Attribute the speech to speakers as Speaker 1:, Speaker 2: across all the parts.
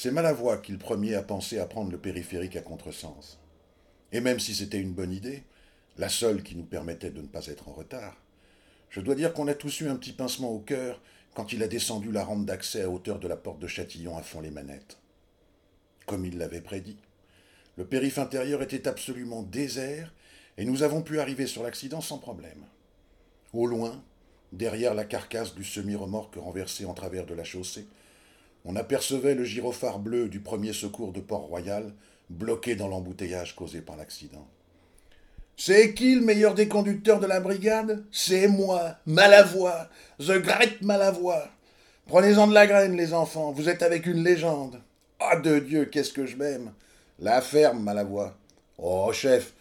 Speaker 1: C'est Malavoie qui le premier a pensé à prendre le périphérique à contresens. Et même si c'était une bonne idée, la seule qui nous permettait de ne pas être en retard, je dois dire qu'on a tous eu un petit pincement au cœur quand il a descendu la rampe d'accès à hauteur de la porte de Châtillon à fond les manettes. Comme il l'avait prédit, le périph' intérieur était absolument désert et nous avons pu arriver sur l'accident sans problème. Au loin, derrière la carcasse du semi-remorque renversé en travers de la chaussée, on apercevait le gyrophare bleu du premier secours de Port-Royal bloqué dans l'embouteillage causé par l'accident. C'est qui le meilleur des conducteurs de la brigade? C'est moi, Malavoie, The Great Malavoie. Prenez-en de la graine, les enfants, vous êtes avec une légende. Ah de Dieu, qu'est-ce que je m'aime La ferme, Malavoie. Oh, chef,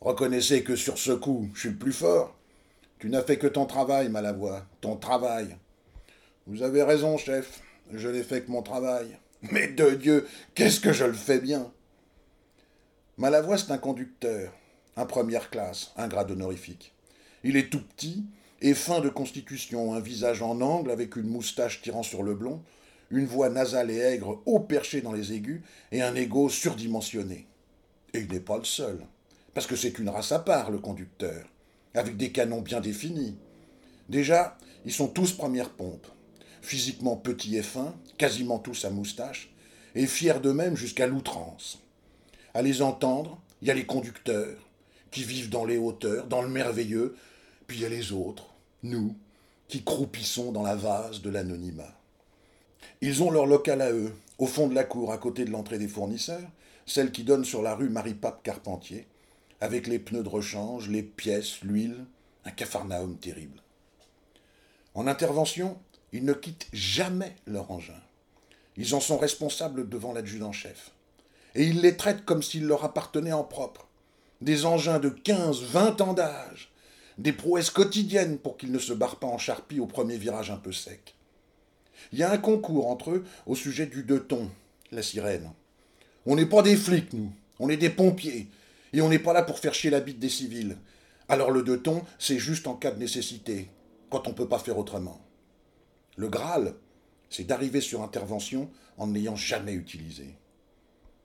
Speaker 1: reconnaissez que sur ce coup, je suis le plus fort. Tu n'as fait que ton travail, Malavoie, ton travail. Vous avez raison, chef, je n'ai fait que mon travail. Mais de Dieu, qu'est-ce que je le fais bien? Malavoie, c'est un conducteur, un première classe, un grade honorifique. Il est tout petit et fin de constitution, un visage en angle avec une moustache tirant sur le blond, une voix nasale et aigre haut perché dans les aigus et un ego surdimensionné. Et il n'est pas le seul, parce que c'est une race à part, le conducteur, avec des canons bien définis. Déjà, ils sont tous première pompe, physiquement petits et fins, quasiment tous à moustache, et fiers d'eux-mêmes jusqu'à l'outrance. À les entendre, il y a les conducteurs, qui vivent dans les hauteurs, dans le merveilleux, puis il y a les autres, nous, qui croupissons dans la vase de l'anonymat. Ils ont leur local à eux, au fond de la cour, à côté de l'entrée des fournisseurs, celle qui donne sur la rue Marie-Pape Carpentier, avec les pneus de rechange, les pièces, l'huile, un capharnaüm terrible. En intervention, ils ne quittent jamais leur engin. Ils en sont responsables devant l'adjudant-chef et ils les traitent comme s'ils leur appartenaient en propre. Des engins de 15, 20 ans d'âge, des prouesses quotidiennes pour qu'ils ne se barrent pas en charpie au premier virage un peu sec. Il y a un concours entre eux au sujet du deux tons, la sirène. On n'est pas des flics, nous, on est des pompiers, et on n'est pas là pour faire chier la bite des civils. Alors le deux tons, c'est juste en cas de nécessité, quand on ne peut pas faire autrement. Le Graal, c'est d'arriver sur intervention en n'ayant jamais utilisé.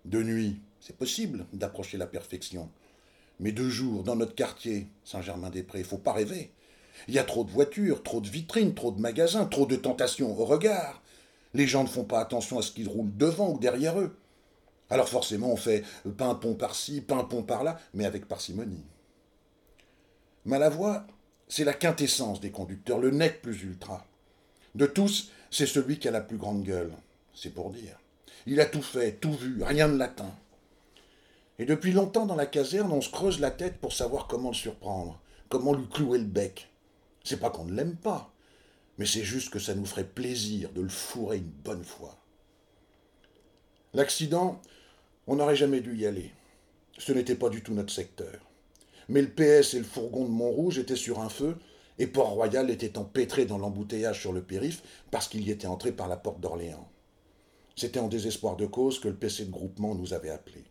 Speaker 1: De nuit, c'est possible d'approcher la perfection. Mais de jour, dans notre quartier, Saint-Germain-des-Prés, faut pas rêver. Il y a trop de voitures, trop de vitrines, trop de magasins, trop de tentations au regard. Les gens ne font pas attention à ce qu'ils roulent devant ou derrière eux. Alors forcément, on fait pimpon par-ci, pimpon par-là, mais avec parcimonie. Malavoie, c'est la quintessence des conducteurs, le net plus ultra. De tous, c'est celui qui a la plus grande gueule. C'est pour dire. Il a tout fait, tout vu, rien ne l'atteint. Et depuis longtemps dans la caserne, on se creuse la tête pour savoir comment le surprendre, comment lui clouer le bec. C'est pas qu'on ne l'aime pas, mais c'est juste que ça nous ferait plaisir de le fourrer une bonne fois. L'accident, on n'aurait jamais dû y aller. Ce n'était pas du tout notre secteur. Mais le PS et le fourgon de Montrouge étaient sur un feu, et Port-Royal était empêtré dans l'embouteillage sur le périph' parce qu'il y était entré par la porte d'Orléans. C'était en désespoir de cause que le PC de groupement nous avait appelés.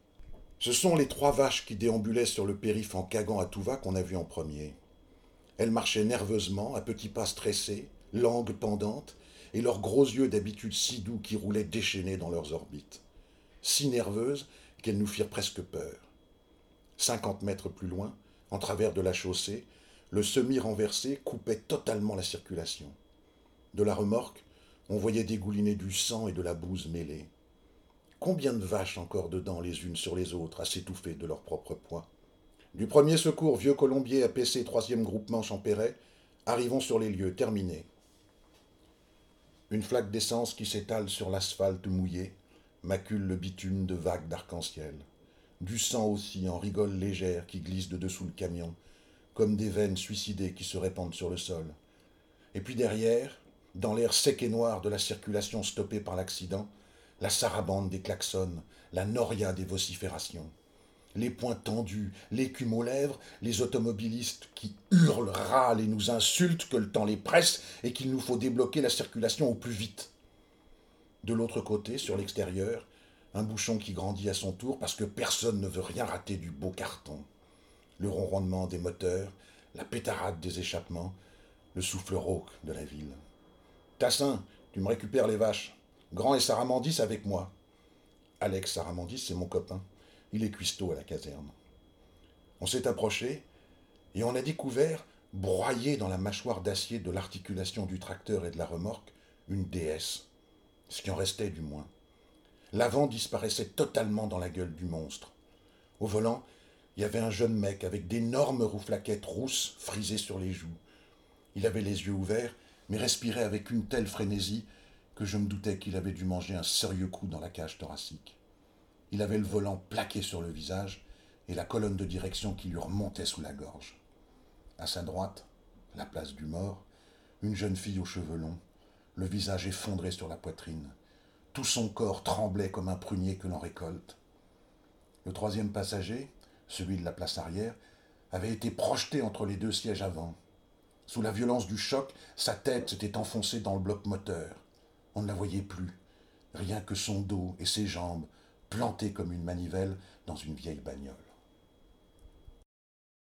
Speaker 1: Ce sont les trois vaches qui déambulaient sur le périph' en cagant à tout va qu'on a vu en premier. Elles marchaient nerveusement, à petits pas stressés, langues pendantes, et leurs gros yeux d'habitude si doux qui roulaient déchaînés dans leurs orbites. Si nerveuses qu'elles nous firent presque peur. Cinquante mètres plus loin, en travers de la chaussée, le semi renversé coupait totalement la circulation. De la remorque, on voyait dégouliner du sang et de la bouse mêlée. Combien de vaches encore dedans les unes sur les autres à s'étouffer de leur propre poids? Du premier secours Vieux Colombier à PC troisième groupement Champéret, arrivons sur les lieux, terminés. Une flaque d'essence qui s'étale sur l'asphalte mouillé, macule le bitume de vagues d'arc-en-ciel. Du sang aussi en rigole légère qui glisse de dessous le camion, comme des veines suicidées qui se répandent sur le sol. Et puis derrière, dans l'air sec et noir de la circulation stoppée par l'accident, la sarabande des klaxons, la noria des vociférations. Les poings tendus, l'écume aux lèvres, les automobilistes qui hurlent, râlent et nous insultent que le temps les presse et qu'il nous faut débloquer la circulation au plus vite. De l'autre côté, sur l'extérieur, un bouchon qui grandit à son tour parce que personne ne veut rien rater du beau carton. Le ronronnement des moteurs, la pétarade des échappements, le souffle rauque de la ville. Tassin, tu me récupères les vaches. Grand et Saramandis avec moi. Alex Saramandis, c'est mon copain. Il est cuistot à la caserne. On s'est approché et on a découvert, broyée dans la mâchoire d'acier de l'articulation du tracteur et de la remorque, une déesse. Ce qui en restait du moins. L'avant disparaissait totalement dans la gueule du monstre. Au volant, il y avait un jeune mec avec d'énormes rouflaquettes rousses frisées sur les joues. Il avait les yeux ouverts, mais respirait avec une telle frénésie que je me doutais qu'il avait dû manger un sérieux coup dans la cage thoracique. Il avait le volant plaqué sur le visage et la colonne de direction qui lui remontait sous la gorge. À sa droite, la place du mort, une jeune fille aux cheveux longs, le visage effondré sur la poitrine. Tout son corps tremblait comme un prunier que l'on récolte. Le troisième passager, celui de la place arrière, avait été projeté entre les deux sièges avant. Sous la violence du choc, sa tête s'était enfoncée dans le bloc moteur. On ne la voyait plus, rien que son dos et ses jambes, plantés comme une manivelle dans une vieille bagnole.